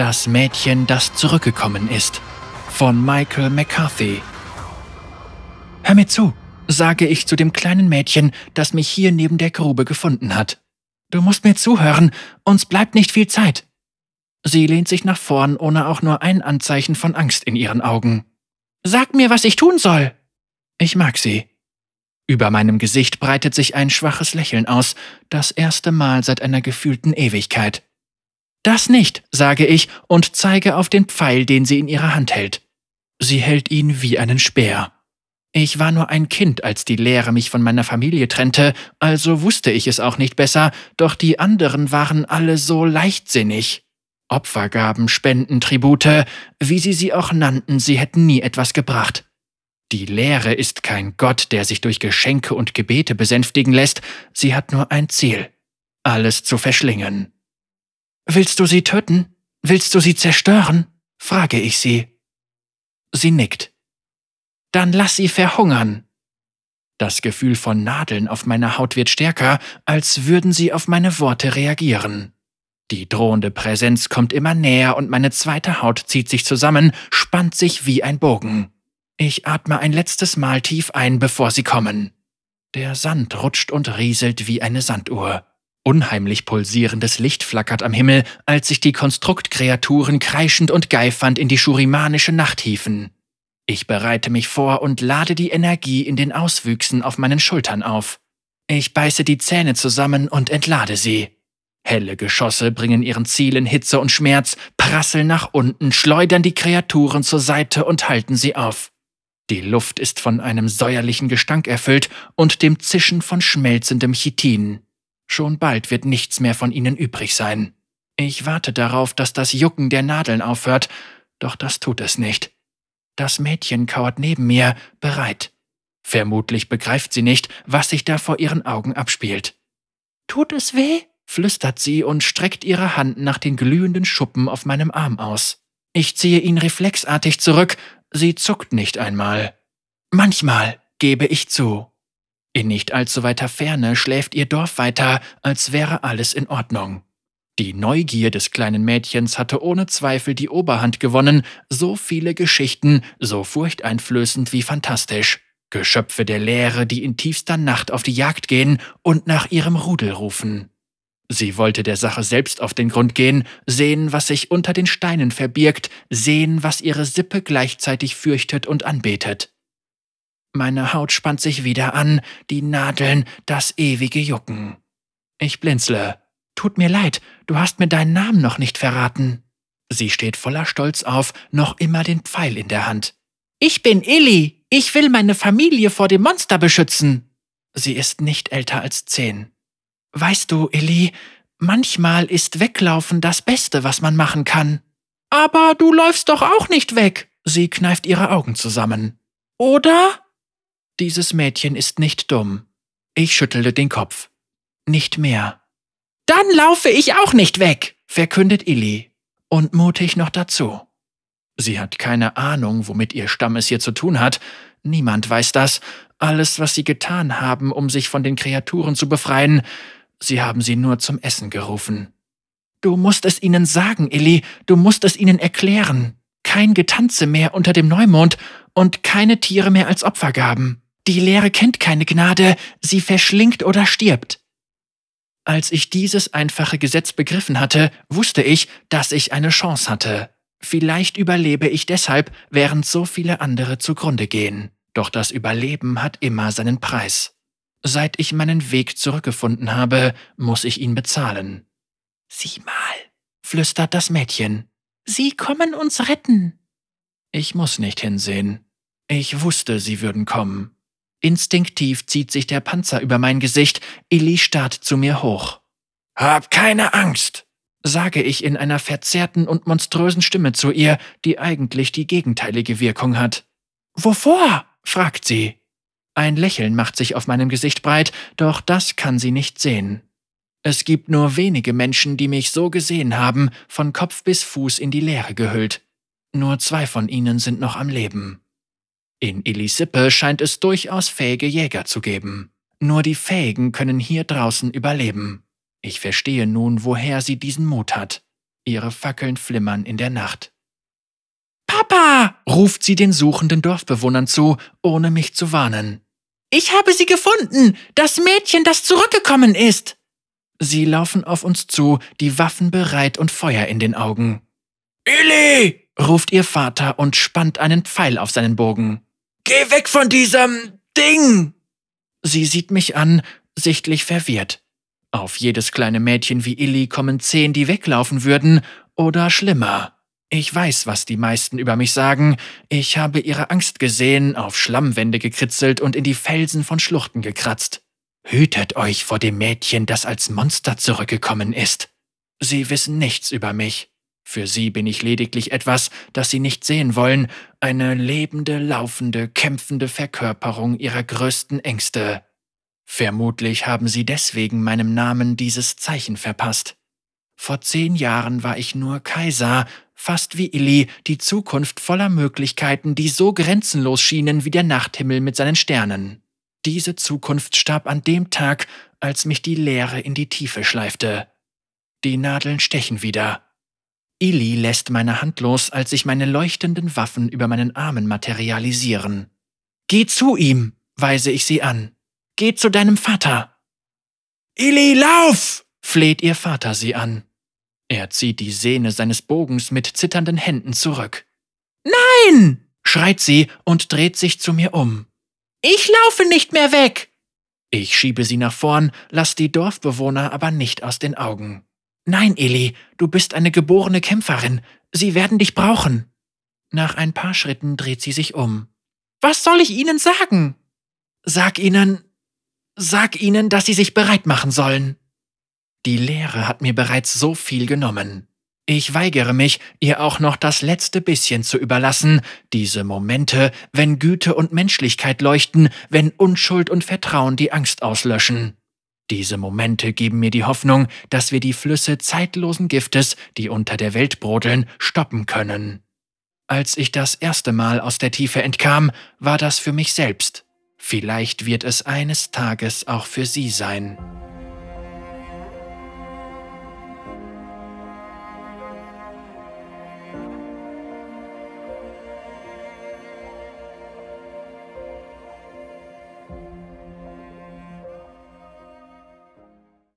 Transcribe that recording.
Das Mädchen, das zurückgekommen ist. Von Michael McCarthy. Hör mir zu, sage ich zu dem kleinen Mädchen, das mich hier neben der Grube gefunden hat. Du musst mir zuhören, uns bleibt nicht viel Zeit. Sie lehnt sich nach vorn, ohne auch nur ein Anzeichen von Angst in ihren Augen. Sag mir, was ich tun soll. Ich mag sie. Über meinem Gesicht breitet sich ein schwaches Lächeln aus, das erste Mal seit einer gefühlten Ewigkeit. Das nicht, sage ich und zeige auf den Pfeil, den sie in ihrer Hand hält. Sie hält ihn wie einen Speer. Ich war nur ein Kind, als die Lehre mich von meiner Familie trennte, also wusste ich es auch nicht besser, doch die anderen waren alle so leichtsinnig. Opfergaben, Spenden, Tribute, wie sie sie auch nannten, sie hätten nie etwas gebracht. Die Lehre ist kein Gott, der sich durch Geschenke und Gebete besänftigen lässt, sie hat nur ein Ziel, alles zu verschlingen. Willst du sie töten? Willst du sie zerstören? frage ich sie. Sie nickt. Dann lass sie verhungern. Das Gefühl von Nadeln auf meiner Haut wird stärker, als würden sie auf meine Worte reagieren. Die drohende Präsenz kommt immer näher und meine zweite Haut zieht sich zusammen, spannt sich wie ein Bogen. Ich atme ein letztes Mal tief ein, bevor sie kommen. Der Sand rutscht und rieselt wie eine Sanduhr. Unheimlich pulsierendes Licht flackert am Himmel, als sich die Konstruktkreaturen kreischend und geifernd in die schurimanische Nacht hieven. Ich bereite mich vor und lade die Energie in den Auswüchsen auf meinen Schultern auf. Ich beiße die Zähne zusammen und entlade sie. Helle Geschosse bringen ihren Zielen Hitze und Schmerz, prasseln nach unten, schleudern die Kreaturen zur Seite und halten sie auf. Die Luft ist von einem säuerlichen Gestank erfüllt und dem Zischen von schmelzendem Chitin. Schon bald wird nichts mehr von ihnen übrig sein. Ich warte darauf, dass das Jucken der Nadeln aufhört, doch das tut es nicht. Das Mädchen kauert neben mir, bereit. Vermutlich begreift sie nicht, was sich da vor ihren Augen abspielt. Tut es weh? flüstert sie und streckt ihre Hand nach den glühenden Schuppen auf meinem Arm aus. Ich ziehe ihn reflexartig zurück, sie zuckt nicht einmal. Manchmal, gebe ich zu. In nicht allzu weiter Ferne schläft ihr Dorf weiter, als wäre alles in Ordnung. Die Neugier des kleinen Mädchens hatte ohne Zweifel die Oberhand gewonnen, so viele Geschichten, so furchteinflößend wie fantastisch. Geschöpfe der Leere, die in tiefster Nacht auf die Jagd gehen und nach ihrem Rudel rufen. Sie wollte der Sache selbst auf den Grund gehen, sehen, was sich unter den Steinen verbirgt, sehen, was ihre Sippe gleichzeitig fürchtet und anbetet. Meine Haut spannt sich wieder an, die Nadeln, das ewige Jucken. Ich blinzle. Tut mir leid, du hast mir deinen Namen noch nicht verraten. Sie steht voller Stolz auf, noch immer den Pfeil in der Hand. Ich bin Illy. Ich will meine Familie vor dem Monster beschützen. Sie ist nicht älter als zehn. Weißt du, Illy, manchmal ist Weglaufen das Beste, was man machen kann. Aber du läufst doch auch nicht weg. Sie kneift ihre Augen zusammen. Oder? Dieses Mädchen ist nicht dumm. Ich schüttelte den Kopf. Nicht mehr. Dann laufe ich auch nicht weg, verkündet Illy. Und mutig noch dazu. Sie hat keine Ahnung, womit ihr Stamm es hier zu tun hat. Niemand weiß das. Alles, was sie getan haben, um sich von den Kreaturen zu befreien, sie haben sie nur zum Essen gerufen. Du musst es ihnen sagen, Illy, du musst es ihnen erklären. Kein Getanze mehr unter dem Neumond und keine Tiere mehr als Opfergaben. Die Lehre kennt keine Gnade, sie verschlingt oder stirbt. Als ich dieses einfache Gesetz begriffen hatte, wusste ich, dass ich eine Chance hatte. Vielleicht überlebe ich deshalb, während so viele andere zugrunde gehen. Doch das Überleben hat immer seinen Preis. Seit ich meinen Weg zurückgefunden habe, muss ich ihn bezahlen. Sieh mal, flüstert das Mädchen. Sie kommen uns retten. Ich muss nicht hinsehen. Ich wusste, sie würden kommen. Instinktiv zieht sich der Panzer über mein Gesicht, Illy starrt zu mir hoch. Hab keine Angst, sage ich in einer verzerrten und monströsen Stimme zu ihr, die eigentlich die gegenteilige Wirkung hat. Wovor? fragt sie. Ein Lächeln macht sich auf meinem Gesicht breit, doch das kann sie nicht sehen. Es gibt nur wenige Menschen, die mich so gesehen haben, von Kopf bis Fuß in die Leere gehüllt. Nur zwei von ihnen sind noch am Leben. In Illisippe scheint es durchaus fähige Jäger zu geben. Nur die Fähigen können hier draußen überleben. Ich verstehe nun, woher sie diesen Mut hat. ihre Fackeln flimmern in der Nacht. Papa! ruft sie den suchenden Dorfbewohnern zu, ohne mich zu warnen. Ich habe sie gefunden! Das Mädchen, das zurückgekommen ist! Sie laufen auf uns zu, die Waffen bereit und Feuer in den Augen. Illy! ruft ihr Vater und spannt einen Pfeil auf seinen Bogen. Geh weg von diesem Ding! Sie sieht mich an, sichtlich verwirrt. Auf jedes kleine Mädchen wie Illy kommen zehn, die weglaufen würden, oder schlimmer. Ich weiß, was die meisten über mich sagen. Ich habe ihre Angst gesehen, auf Schlammwände gekritzelt und in die Felsen von Schluchten gekratzt. Hütet euch vor dem Mädchen, das als Monster zurückgekommen ist. Sie wissen nichts über mich. Für sie bin ich lediglich etwas, das sie nicht sehen wollen, eine lebende, laufende, kämpfende Verkörperung ihrer größten Ängste. Vermutlich haben sie deswegen meinem Namen dieses Zeichen verpasst. Vor zehn Jahren war ich nur Kaiser, fast wie Illy, die Zukunft voller Möglichkeiten, die so grenzenlos schienen wie der Nachthimmel mit seinen Sternen. Diese Zukunft starb an dem Tag, als mich die Leere in die Tiefe schleifte. Die Nadeln stechen wieder. Illy lässt meine Hand los, als sich meine leuchtenden Waffen über meinen Armen materialisieren. Geh zu ihm, weise ich sie an. Geh zu deinem Vater. Illy, lauf! fleht ihr Vater sie an. Er zieht die Sehne seines Bogens mit zitternden Händen zurück. Nein! schreit sie und dreht sich zu mir um. Ich laufe nicht mehr weg! Ich schiebe sie nach vorn, lass die Dorfbewohner aber nicht aus den Augen. Nein, Eli, du bist eine geborene Kämpferin. Sie werden dich brauchen. Nach ein paar Schritten dreht sie sich um. Was soll ich ihnen sagen? Sag ihnen, Sag ihnen, dass sie sich bereit machen sollen. Die Lehre hat mir bereits so viel genommen. Ich weigere mich, ihr auch noch das letzte bisschen zu überlassen, diese Momente, wenn Güte und Menschlichkeit leuchten, wenn Unschuld und Vertrauen die Angst auslöschen. Diese Momente geben mir die Hoffnung, dass wir die Flüsse zeitlosen Giftes, die unter der Welt brodeln, stoppen können. Als ich das erste Mal aus der Tiefe entkam, war das für mich selbst. Vielleicht wird es eines Tages auch für Sie sein.